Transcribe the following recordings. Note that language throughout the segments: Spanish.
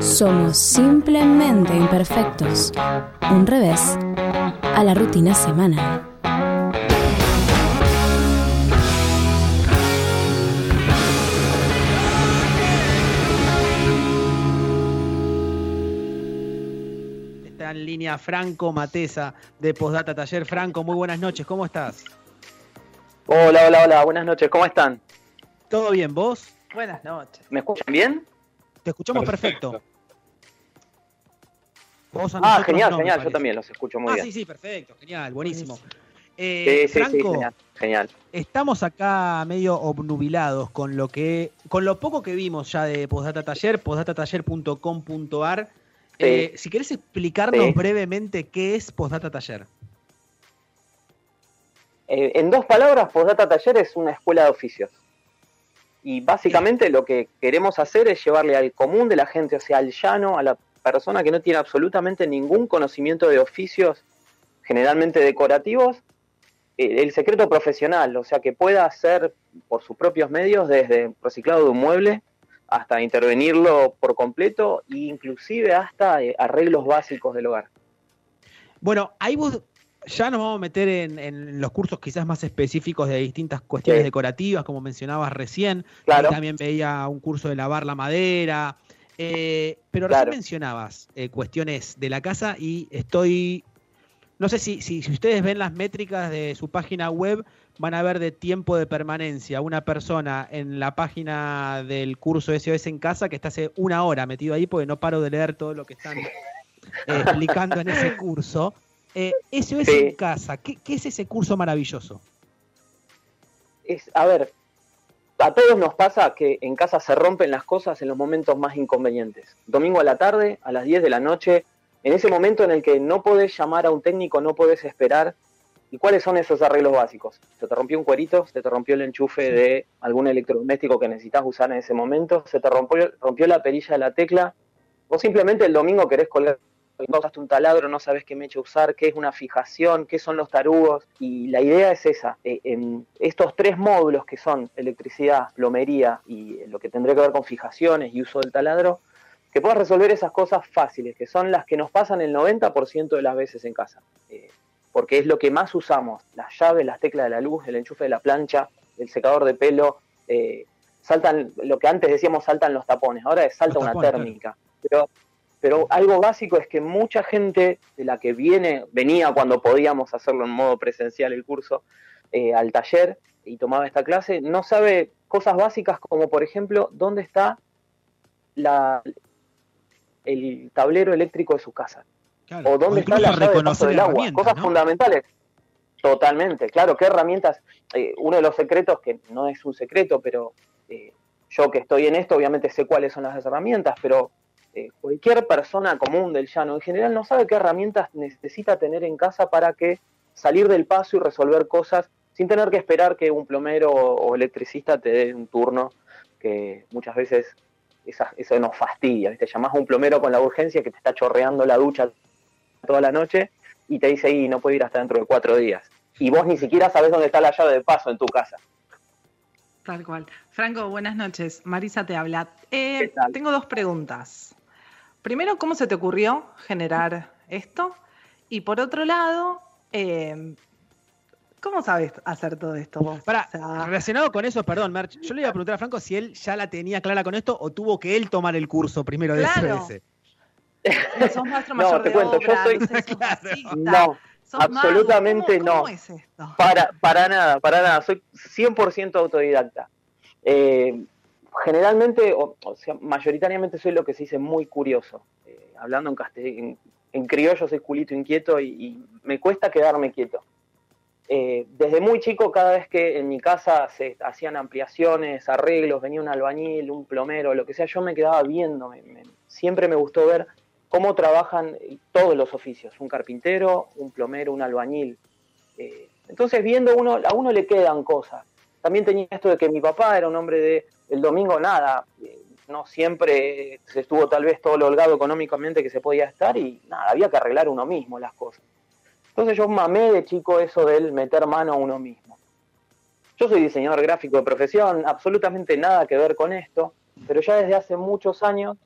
Somos simplemente imperfectos. Un revés a la rutina semanal. Está en línea Franco Matesa de Postdata Taller. Franco, muy buenas noches, ¿cómo estás? Hola, hola, hola, buenas noches, ¿cómo están? ¿Todo bien, vos? Buenas noches. ¿Me escuchan bien? Te escuchamos perfecto. Vos a Ah, nosotros genial, no, genial, yo también los escucho muy Ah, bien. sí, sí, perfecto, genial, buenísimo. Sí, Eh, sí, sí, Franco, genial, genial. estamos acá medio obnubilados con lo que, con lo poco que vimos ya de Postdata Taller, postdatataller.com.ar. Eh, si querés explicarnos Sí. brevemente qué es Postdata Taller. Eh, en dos palabras, Postdata Taller es una escuela de oficios. Y básicamente lo que queremos hacer es llevarle al común de la gente, o sea, al llano, a la persona que no tiene absolutamente ningún conocimiento de oficios, generalmente decorativos, eh, el secreto profesional, o sea, que pueda hacer por sus propios medios, desde reciclado de un mueble hasta intervenirlo por completo, e inclusive hasta eh, arreglos básicos del hogar. Bueno, ahí vos ya nos vamos a meter en, en los cursos quizás más específicos de distintas cuestiones Sí. decorativas, como mencionabas recién. Claro. Ahí también veía un curso de lavar la madera. Eh, pero Claro. recién mencionabas eh, cuestiones de la casa y estoy. No sé si, si, si ustedes ven las métricas de su página web, van a ver de tiempo de permanencia una persona en la página del curso SOS en casa que está hace una hora metido ahí porque no paro de leer todo lo que están eh, explicando en ese curso. Eh, SOS Sí. en casa, ¿qué, qué es ese curso maravilloso? es, a ver, a todos nos pasa que en casa se rompen las cosas en los momentos más inconvenientes. Domingo a la tarde, a las 10 de la noche, en ese momento en el que no podés llamar a un técnico, no podés esperar. ¿Y cuáles son esos arreglos básicos? Se te rompió un cuerito, se te rompió el enchufe de algún electrodoméstico que necesitas usar en ese momento, se te rompió, rompió la perilla de la tecla, o simplemente el domingo querés colgar usaste un taladro, no sabes qué mecha usar, qué es una fijación, qué son los tarugos. Y la idea es esa. eh, en estos tres módulos que son electricidad, plomería y lo que tendría que ver con fijaciones y uso del taladro, que puedas resolver esas cosas fáciles, que son las que nos pasan el 90% de las veces en casa. Eh, porque es lo que más usamos, las llaves, las teclas de la luz, el enchufe de la plancha, el secador de pelo, eh, saltan, lo que antes decíamos saltan los tapones, ahora es salta una térmica. Pero pero algo básico es que mucha gente de la que viene, venía cuando podíamos hacerlo en modo presencial el curso, eh, al taller y tomaba esta clase, no sabe cosas básicas como por ejemplo dónde está la, el tablero eléctrico de su casa Claro, o dónde está la llave de del agua, cosas ¿no? fundamentales. Totalmente, claro, qué herramientas. eh, uno de los secretos, que no es un secreto, pero eh, yo que estoy en esto, obviamente sé cuáles son las herramientas, pero eh, cualquier persona común del llano en general no sabe qué herramientas necesita tener en casa para que salir del paso y resolver cosas sin tener que esperar que un plomero o, electricista te dé un turno, que muchas veces esa- eso nos fastidia, ¿viste? Llamás a un plomero con la urgencia que te está chorreando la ducha toda la noche y te dice, y no puede ir hasta dentro de cuatro días. Y vos ni siquiera sabés dónde está la llave de paso en tu casa. Tal cual. Franco, buenas noches. Marisa te habla. Eh, tengo dos preguntas. Primero, ¿cómo se te ocurrió generar esto? Y por otro lado, eh, ¿cómo sabes hacer todo esto vos? Para, O sea, relacionado con eso, perdón, Merch, yo le iba a preguntar a Franco si él ya la tenía clara con esto o tuvo que él tomar el curso primero de Claro. SOS. no sos maestro No, te de cuento, yo soy- no sé, sos Claro. masista, No, sos absolutamente ¿Cómo- no. ¿Cómo es esto? para, para nada, para nada. Soy 100% autodidacta. Eh, generalmente, o, sea, mayoritariamente soy lo que se dice muy curioso. Eh, hablando en, en, en criollo soy culito inquieto y, y me cuesta quedarme quieto. Eh, desde muy chico, cada vez que en mi casa se hacían ampliaciones, arreglos, venía un albañil, un plomero, lo que sea, yo me quedaba viendo. me- me- siempre me gustó ver cómo trabajan todos los oficios, un carpintero, un plomero, un albañil. Eh, entonces, viendo uno, a uno le quedan cosas. También tenía esto de que mi papá era un hombre de el domingo nada, no siempre se estuvo tal vez todo lo holgado económicamente que se podía estar y nada, había que arreglar uno mismo las cosas. Entonces yo mamé de chico eso del meter mano a uno mismo. Yo soy diseñador gráfico de profesión, absolutamente nada que ver con esto, pero ya desde hace muchos años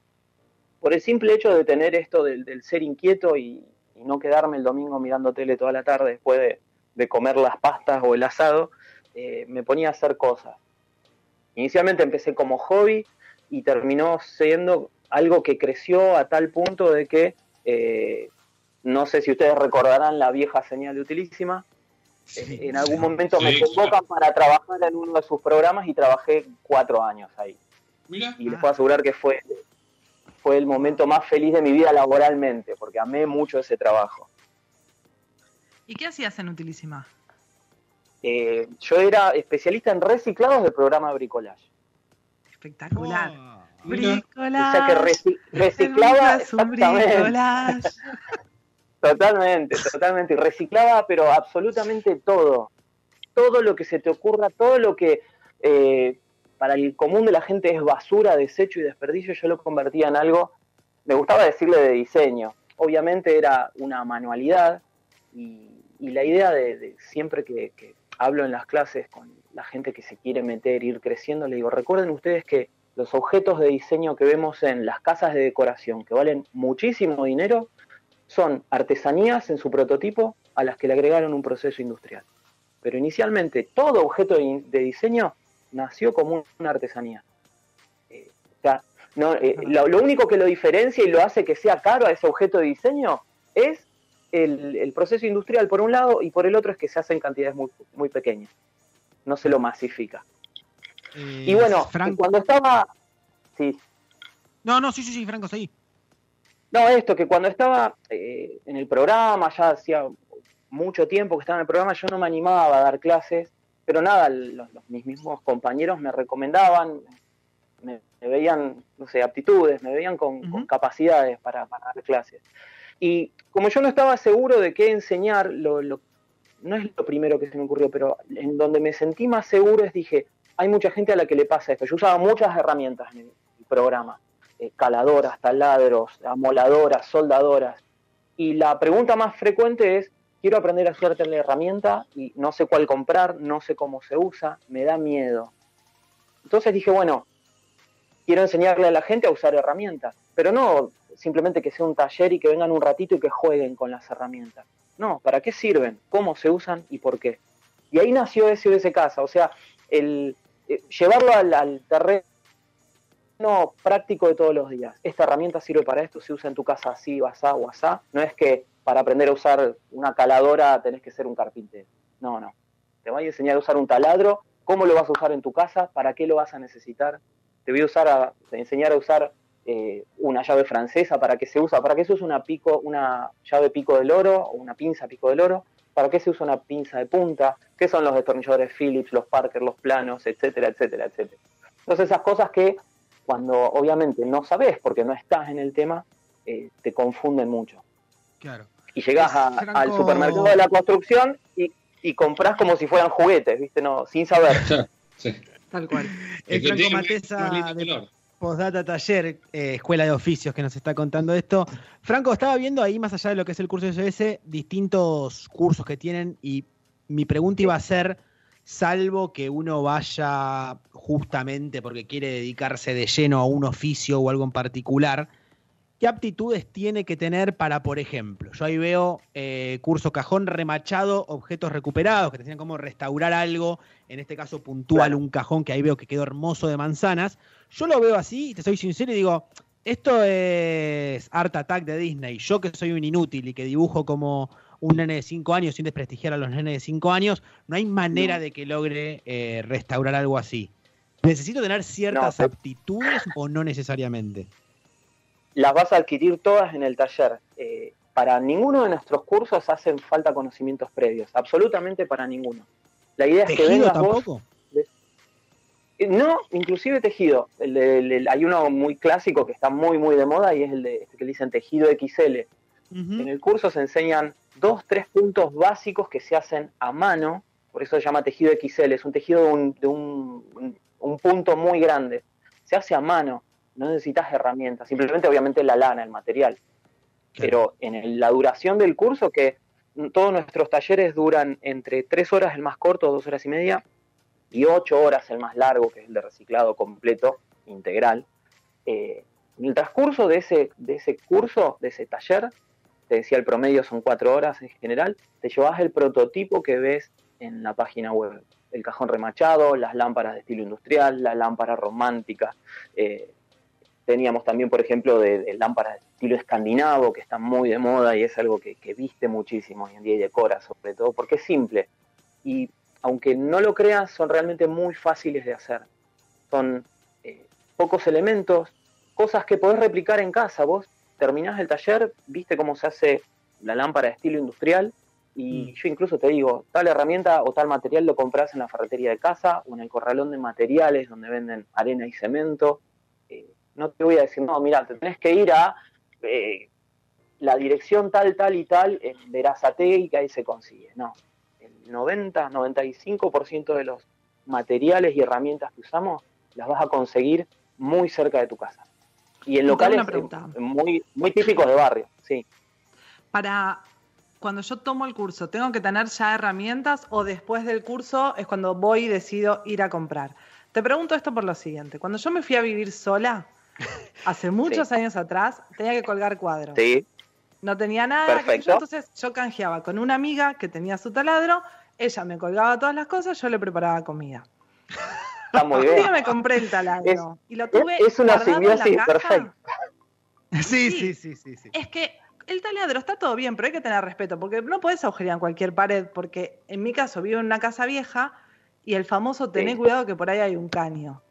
por el simple hecho de tener esto del, ser inquieto y, no quedarme el domingo mirando tele toda la tarde después de, comer las pastas o el asado, eh, me ponía a hacer cosas. Inicialmente empecé como hobby y terminó siendo algo que creció a tal punto de que, eh, no sé si ustedes recordarán la vieja señal de Utilísima, en algún momento me convocan para trabajar en uno de sus programas y trabajé cuatro años ahí. Y les puedo asegurar que fue, fue el momento más feliz de mi vida laboralmente, porque amé mucho ese trabajo. ¿Y qué hacías en Utilísima? Eh, yo era especialista en reciclados del programa de bricolaje. Espectacular. Oh, bricolaje. O sea que reciclaba exactamente. Totalmente, totalmente. Y reciclaba, pero absolutamente todo. Todo lo que se te ocurra, todo lo que eh, para el común de la gente es basura, desecho y desperdicio, yo lo convertía en algo, me gustaba decirle de diseño. Obviamente era una manualidad y, la idea de, siempre que, que, hablo en las clases con la gente que se quiere meter, ir creciendo, le digo, recuerden ustedes que los objetos de diseño que vemos en las casas de decoración, que valen muchísimo dinero, son artesanías en su prototipo a las que le agregaron un proceso industrial. Pero inicialmente todo objeto de diseño nació como una artesanía. Eh, o sea, no, eh, lo, único que lo diferencia y lo hace que sea caro a ese objeto de diseño es el, proceso industrial por un lado y por el otro es que se hace en cantidades muy, muy pequeñas. No se lo masifica. Eh, y bueno, cuando estaba... Sí. No, no, sí, sí, sí, Franco, sí. No, esto, que cuando estaba eh, en el programa, ya hacía mucho tiempo que estaba en el programa, yo no me animaba a dar clases, pero nada, los, mis mismos compañeros me recomendaban, me, veían, no sé, aptitudes, me veían con, capacidades para, dar clases. Y como yo no estaba seguro de qué enseñar, lo, no es lo primero que se me ocurrió, pero en donde me sentí más seguro es dije, hay mucha gente a la que le pasa esto. Yo usaba muchas herramientas en el programa eh, caladoras, taladros, amoladoras, soldadoras. Y la pregunta más frecuente es, quiero aprender a usar la herramienta y no sé cuál comprar, no sé cómo se usa, me da miedo. Entonces dije, bueno, quiero enseñarle a la gente a usar herramientas, pero no simplemente que sea un taller y que vengan un ratito y que jueguen con las herramientas. No, ¿para qué sirven? ¿Cómo se usan y por qué? Y ahí nació ese Casa, o sea, el eh, llevarlo al, terreno práctico de todos los días. Esta herramienta sirve para esto, se usa en tu casa así, asá o asá. No es que para aprender a usar una caladora tenés que ser un carpintero. No, no. Te voy a enseñar a usar un taladro, cómo lo vas a usar en tu casa, para qué lo vas a necesitar. Te voy a usar a, enseñar a usar eh, una llave francesa, para qué se usa, para qué se usa una pico, una llave pico del oro o una pinza pico del oro, para qué se usa una pinza de punta, qué son los destornilladores Phillips, los Parker, los planos, etcétera, etcétera, etcétera. Entonces esas cosas que cuando obviamente no sabes porque no estás en el tema, eh, te confunden mucho. Claro. Y llegas al supermercado de la construcción y, y compras como si fueran juguetes, ¿viste? No, sin saber. sí. Tal cual. El Franco Matesa de Postdata Taller, eh, Escuela de Oficios, que nos está contando esto. Franco, estaba viendo ahí, más allá de lo que es el curso de SOS, distintos cursos que tienen y mi pregunta iba a ser salvo que uno vaya justamente porque quiere dedicarse de lleno a un oficio o algo en particular, ¿qué aptitudes tiene que tener para, por ejemplo, yo ahí veo eh, curso cajón remachado, objetos recuperados, que te enseñan cómo restaurar algo, en este caso puntual, un cajón que ahí veo que quedó hermoso de manzanas, yo lo veo así y te soy sincero y digo, esto es Art Attack de Disney, yo que soy un inútil y que dibujo como un nene de 5 años sin desprestigiar a los nenes de 5 años, no hay manera de que logre eh, restaurar algo así. ¿Necesito tener ciertas aptitudes o no necesariamente? Las vas a adquirir todas en el taller. Eh, para ninguno de nuestros cursos hacen falta conocimientos previos, absolutamente para ninguno. La idea es que vengas tampoco? Eh, no, inclusive tejido. hay uno muy clásico que está muy, muy de moda y es el de este que le dicen tejido XL. En el curso se enseñan dos, tres puntos básicos que se hacen a mano, por eso se llama tejido XL, es un tejido de un, punto muy grande. Se hace a mano, no necesitas herramientas, simplemente obviamente la lana, el material. Pero en la duración del curso, que todos nuestros talleres duran entre tres horas el más corto, dos horas y media, y ocho horas el más largo, que es el de reciclado completo, integral, eh, En el transcurso de ese, de ese curso, de ese taller, te decía el promedio son cuatro horas en general, te llevas el prototipo que ves en la página web. El cajón remachado, las lámparas de estilo industrial, la lámpara romántica. Eh, teníamos también, por ejemplo, de, lámparas de estilo escandinavo, que están muy de moda y es algo que, viste muchísimo hoy en día y decora, sobre todo, porque es simple. Y aunque no lo creas, son realmente muy fáciles de hacer. Son eh, pocos elementos, cosas que podés replicar en casa. Vos terminás el taller, viste cómo se hace la lámpara de estilo industrial y mm. yo incluso te digo, tal herramienta o tal material lo compras en la ferretería de casa o en el corralón de materiales donde venden arena y cemento. No te voy a decir, no, mira, te tenés que ir a eh, la dirección tal, tal y tal en Verazate y que ahí se consigue. No, el 90, 95% de los materiales y herramientas que usamos las vas a conseguir muy cerca de tu casa. Y en locales muy, muy típicos de barrio, sí. Para cuando yo tomo el curso, ¿tengo que tener ya herramientas o después del curso es cuando voy y decido ir a comprar? Te pregunto esto por lo siguiente. Cuando yo me fui a vivir sola, hace muchos años atrás, tenía que colgar cuadros. Sí. No tenía nada. entonces yo canjeaba con una amiga que tenía su taladro, ella me colgaba todas las cosas, yo le preparaba comida. Está muy bien. me compré el taladro. y lo tuve es una simbiosis perfecta. Sí, sí, sí, sí, sí. Es que el taladro está todo bien, pero hay que tener respeto, porque no puedes agujerear en cualquier pared, porque en mi caso vivo en una casa vieja y el famoso tené cuidado que por ahí hay un caño.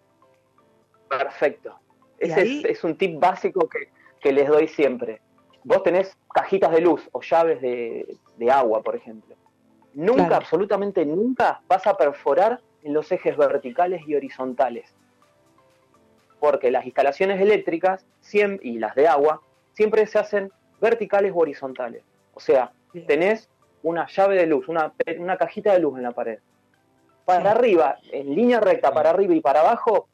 Perfecto. Ese es, un tip básico que, les doy siempre. Vos tenés cajitas de luz o llaves de, agua, por ejemplo. Nunca, absolutamente nunca, vas a perforar en los ejes verticales y horizontales. Porque las instalaciones eléctricas y las de agua siempre se hacen verticales o horizontales. O sea, tenés una llave de luz, una, una, cajita de luz en la pared. Para arriba, en línea recta, para arriba y para abajo,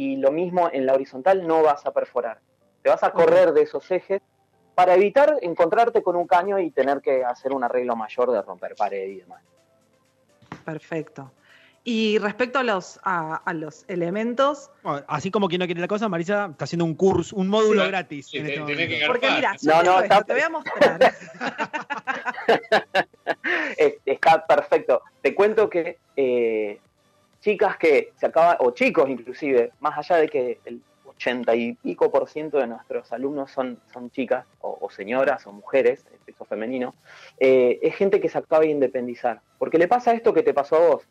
y lo mismo en la horizontal, no vas a perforar. Te vas a correr de esos ejes para evitar encontrarte con un caño y tener que hacer un arreglo mayor de romper pared y demás. Perfecto. Y respecto a los, a, los elementos. así como quien no quiere la cosa, Marisa está haciendo un curso, un módulo gratis. Este Porque mira, no, no, te voy a mostrar. está perfecto. Te cuento que eh, chicas que se acaban, o chicos inclusive, más allá de que el ochenta y pico por ciento de nuestros alumnos son, son chicas, o, señoras, o mujeres, sexo femenino, eh, es gente que se acaba de independizar. Porque le pasa esto que te pasó a vos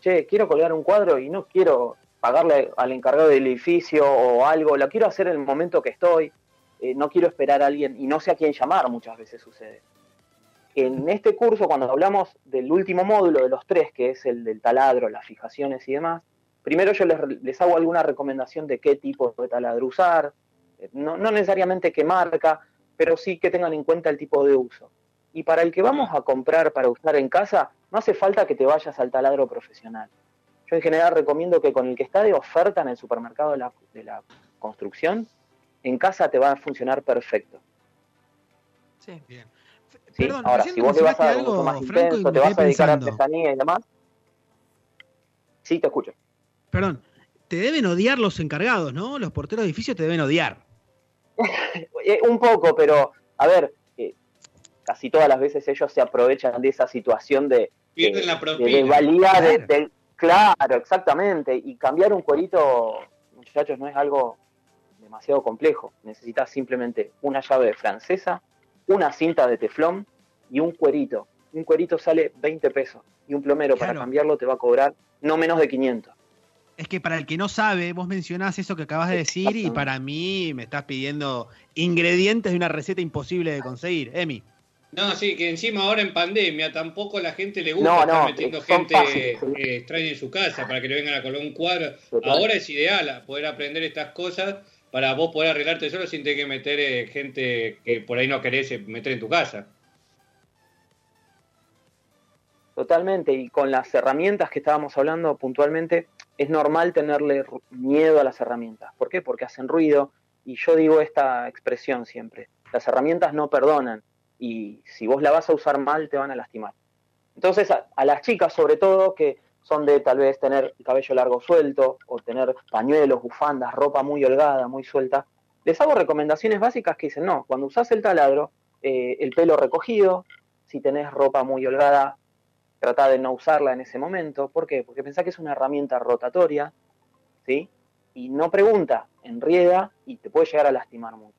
che, quiero colgar un cuadro y no quiero pagarle al encargado del edificio o algo, lo quiero hacer en el momento que estoy, eh, no quiero esperar a alguien y no sé a quién llamar, muchas veces sucede. En este curso, cuando hablamos del último módulo de los tres, que es el del taladro, las fijaciones y demás, primero yo les, hago alguna recomendación de qué tipo de taladro usar, eh, no, no necesariamente qué marca, pero sí que tengan en cuenta el tipo de uso. Y para el que vamos a comprar para usar en casa, no hace falta que te vayas al taladro profesional. Yo en general recomiendo que con el que está de oferta en el supermercado de la, construcción, en casa te va a funcionar perfecto. Sí. Bien. Ahora, si vos te vas a algo más intenso, te vas a dedicar a artesanía y demás. Sí, te escucho. Perdón, te deben odiar los encargados, ¿no? Los porteros de edificios te deben odiar. Eh, un poco, pero a ver, casi todas las veces ellos se aprovechan de esa situación de, Pierden la de, valía de, claro, exactamente. Y cambiar un cuerito, muchachos, no es algo demasiado complejo. Necesitas simplemente una llave francesa, una cinta de teflón y un cuerito. Un cuerito sale 20 pesos y un plomero para cambiarlo te va a cobrar no menos de 500. Es que para el que no sabe, vos mencionás eso que acabas de decir y para mí me estás pidiendo ingredientes de una receta imposible de conseguir. Emi. No, sí, que encima ahora en pandemia tampoco a la gente le gusta estar metiendo gente eh, extraña en su casa para que le vengan a colar un cuadro. Ahora es ideal poder aprender estas cosas para vos poder arreglarte solo sin tener que meter eh, gente que por ahí no querés eh, meter en tu casa. Totalmente, y con las herramientas que estábamos hablando puntualmente, es normal tenerle miedo a las herramientas. ¿Por qué? Porque hacen ruido, y yo digo esta expresión siempre, las herramientas no perdonan y si vos la vas a usar mal te van a lastimar. Entonces a, las chicas sobre todo que son de tal vez tener el cabello largo suelto o tener pañuelos, bufandas, ropa muy holgada, muy suelta, les hago recomendaciones básicas que dicen, no, cuando usás el taladro, eh, el pelo recogido, si tenés ropa muy holgada, trata de no usarla en ese momento. ¿Por qué? Porque pensá que es una herramienta rotatoria, ¿sí? Y no pregunta, enrieda y te puede llegar a lastimar mucho.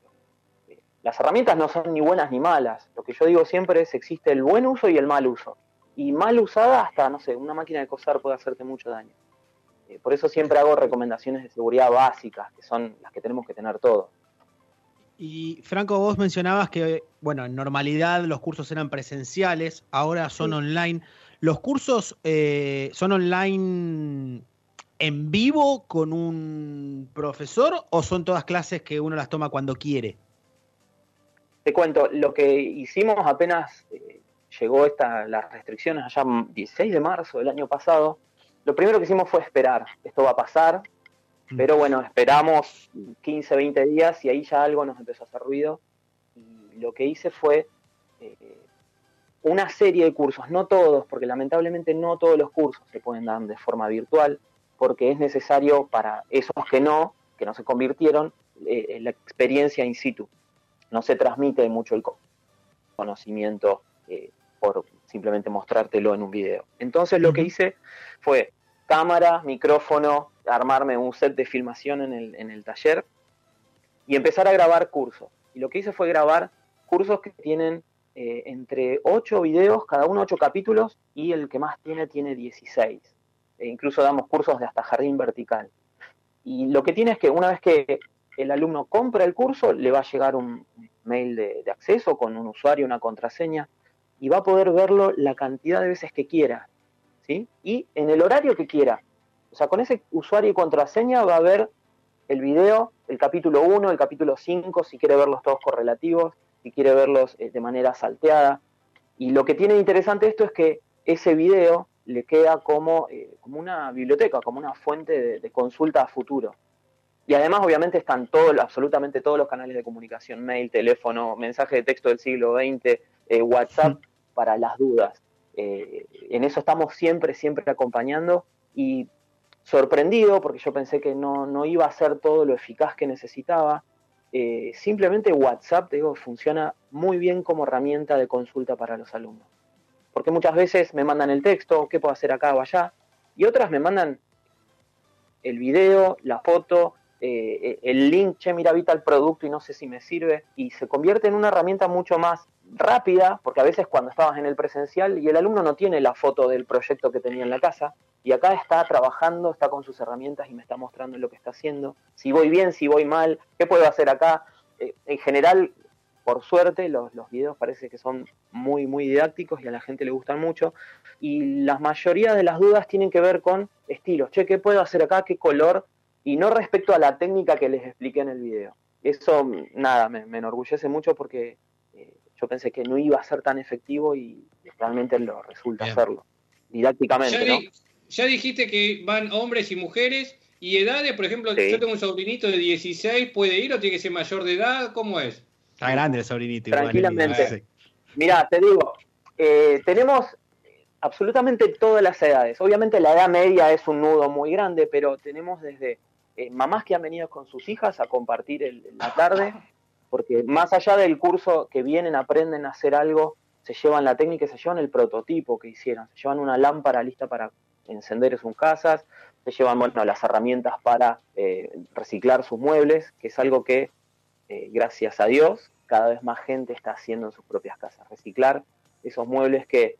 Las herramientas no son ni buenas ni malas. Lo que yo digo siempre es existe el buen uso y el mal uso. Y mal usada hasta, no sé, una máquina de coser puede hacerte mucho daño. Eh, por eso siempre hago recomendaciones de seguridad básicas, que son las que tenemos que tener todos. Y Franco, vos mencionabas que, bueno, en normalidad los cursos eran presenciales, ahora son online. ¿Los cursos eh, son online en vivo con un profesor o son todas clases que uno las toma cuando quiere? Te cuento, lo que hicimos apenas eh, llegó esta, las restricciones allá 16 de marzo del año pasado, lo primero que hicimos fue esperar, esto va a pasar, mm. pero bueno, esperamos 15, 20 días y ahí ya algo nos empezó a hacer ruido. Y lo que hice fue eh, una serie de cursos, no todos, porque lamentablemente no todos los cursos se pueden dar de forma virtual, porque es necesario para esos que no, que no se convirtieron, eh, la experiencia in situ. No se transmite mucho el conocimiento eh, por simplemente mostrártelo en un video. Entonces lo que hice fue cámara, micrófono, armarme un set de filmación en el, en el taller y empezar a grabar cursos. Y lo que hice fue grabar cursos que tienen eh, entre 8 videos, cada uno 8 capítulos, y el que más tiene tiene 16. E incluso damos cursos de hasta jardín vertical. Y lo que tiene es que una vez que el alumno compra el curso, le va a llegar un mail de, de acceso con un usuario, una contraseña, y va a poder verlo la cantidad de veces que quiera, ¿sí? Y en el horario que quiera. O sea, con ese usuario y contraseña va a ver el video, el capítulo 1, el capítulo 5, si quiere verlos todos correlativos, si quiere verlos eh, de manera salteada. Y lo que tiene interesante esto es que ese video le queda como, eh, como una biblioteca, como una fuente de, consulta a futuro. Y además, obviamente, están todos, absolutamente todos los canales de comunicación, mail, teléfono, mensaje de texto del siglo XX, eh, WhatsApp, para las dudas. Eh, en eso estamos siempre, siempre acompañando y sorprendido porque yo pensé que no, iba a ser todo lo eficaz que necesitaba. Eh, simplemente WhatsApp, digo, funciona muy bien como herramienta de consulta para los alumnos. Porque muchas veces me mandan el texto, qué puedo hacer acá o allá, y otras me mandan el video, la foto, eh, el link, che, mira, habita el producto y no sé si me sirve, y se convierte en una herramienta mucho más rápida, porque a veces cuando estabas en el presencial y el alumno no tiene la foto del proyecto que tenía en la casa, y acá está trabajando, está con sus herramientas y me está mostrando lo que está haciendo, si voy bien, si voy mal, qué puedo hacer acá. Eh, en general, por suerte, los, los videos parece que son muy, muy didácticos y a la gente le gustan mucho, y la mayoría de las dudas tienen que ver con estilos, che, ¿qué puedo hacer acá? ¿Qué color? Y no respecto a la técnica que les expliqué en el video. Eso, nada, me, me enorgullece mucho porque yo pensé que no iba a ser tan efectivo y realmente lo resulta hacerlo, didácticamente. Ya, ¿no? ya dijiste que van hombres y mujeres y edades, por ejemplo, yo tengo un sobrinito de 16, ¿puede ir o tiene que ser mayor de edad? ¿Cómo es? Está grande el sobrinito. Tranquilamente. Mira, te digo, eh, tenemos absolutamente todas las edades. Obviamente la edad media es un nudo muy grande, pero tenemos desde eh, mamás que han venido con sus hijas a compartir la tarde porque más allá del curso que vienen, aprenden a hacer algo, se llevan la técnica, se llevan el prototipo que hicieron, se llevan una lámpara lista para encender sus casas, se llevan las herramientas para eh, reciclar sus muebles, que es algo que, eh, gracias a Dios, cada vez más gente está haciendo en sus propias casas. Reciclar esos muebles que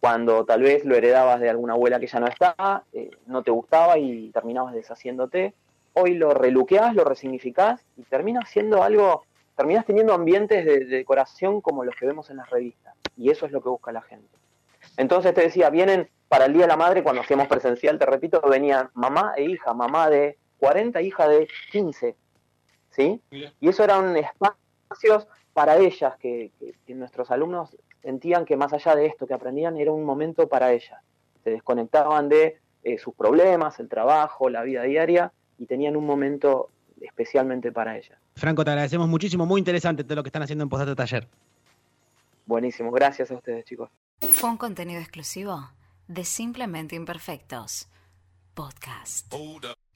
cuando tal vez lo heredabas de alguna abuela que ya no está, no te gustaba y terminabas deshaciéndote, hoy lo reluqueás, lo resignificás y termina siendo algo terminas teniendo ambientes de, decoración como los que vemos en las revistas. Y eso es lo que busca la gente. Entonces te decía, vienen para el Día de la Madre, cuando hacíamos presencial, te repito, venían mamá e hija, mamá de 40, hija de 15. ¿Sí? Y eso eran espacios para ellas, que, nuestros alumnos sentían que más allá de esto que aprendían, era un momento para ellas. Se desconectaban de eh, sus problemas, el trabajo, la vida diaria, y tenían un momento especialmente para ella. Franco, te agradecemos muchísimo, muy interesante todo lo que están haciendo en Posdata Taller. Buenísimo, gracias a ustedes chicos. Fue un contenido exclusivo de Simplemente Imperfectos. Podcast.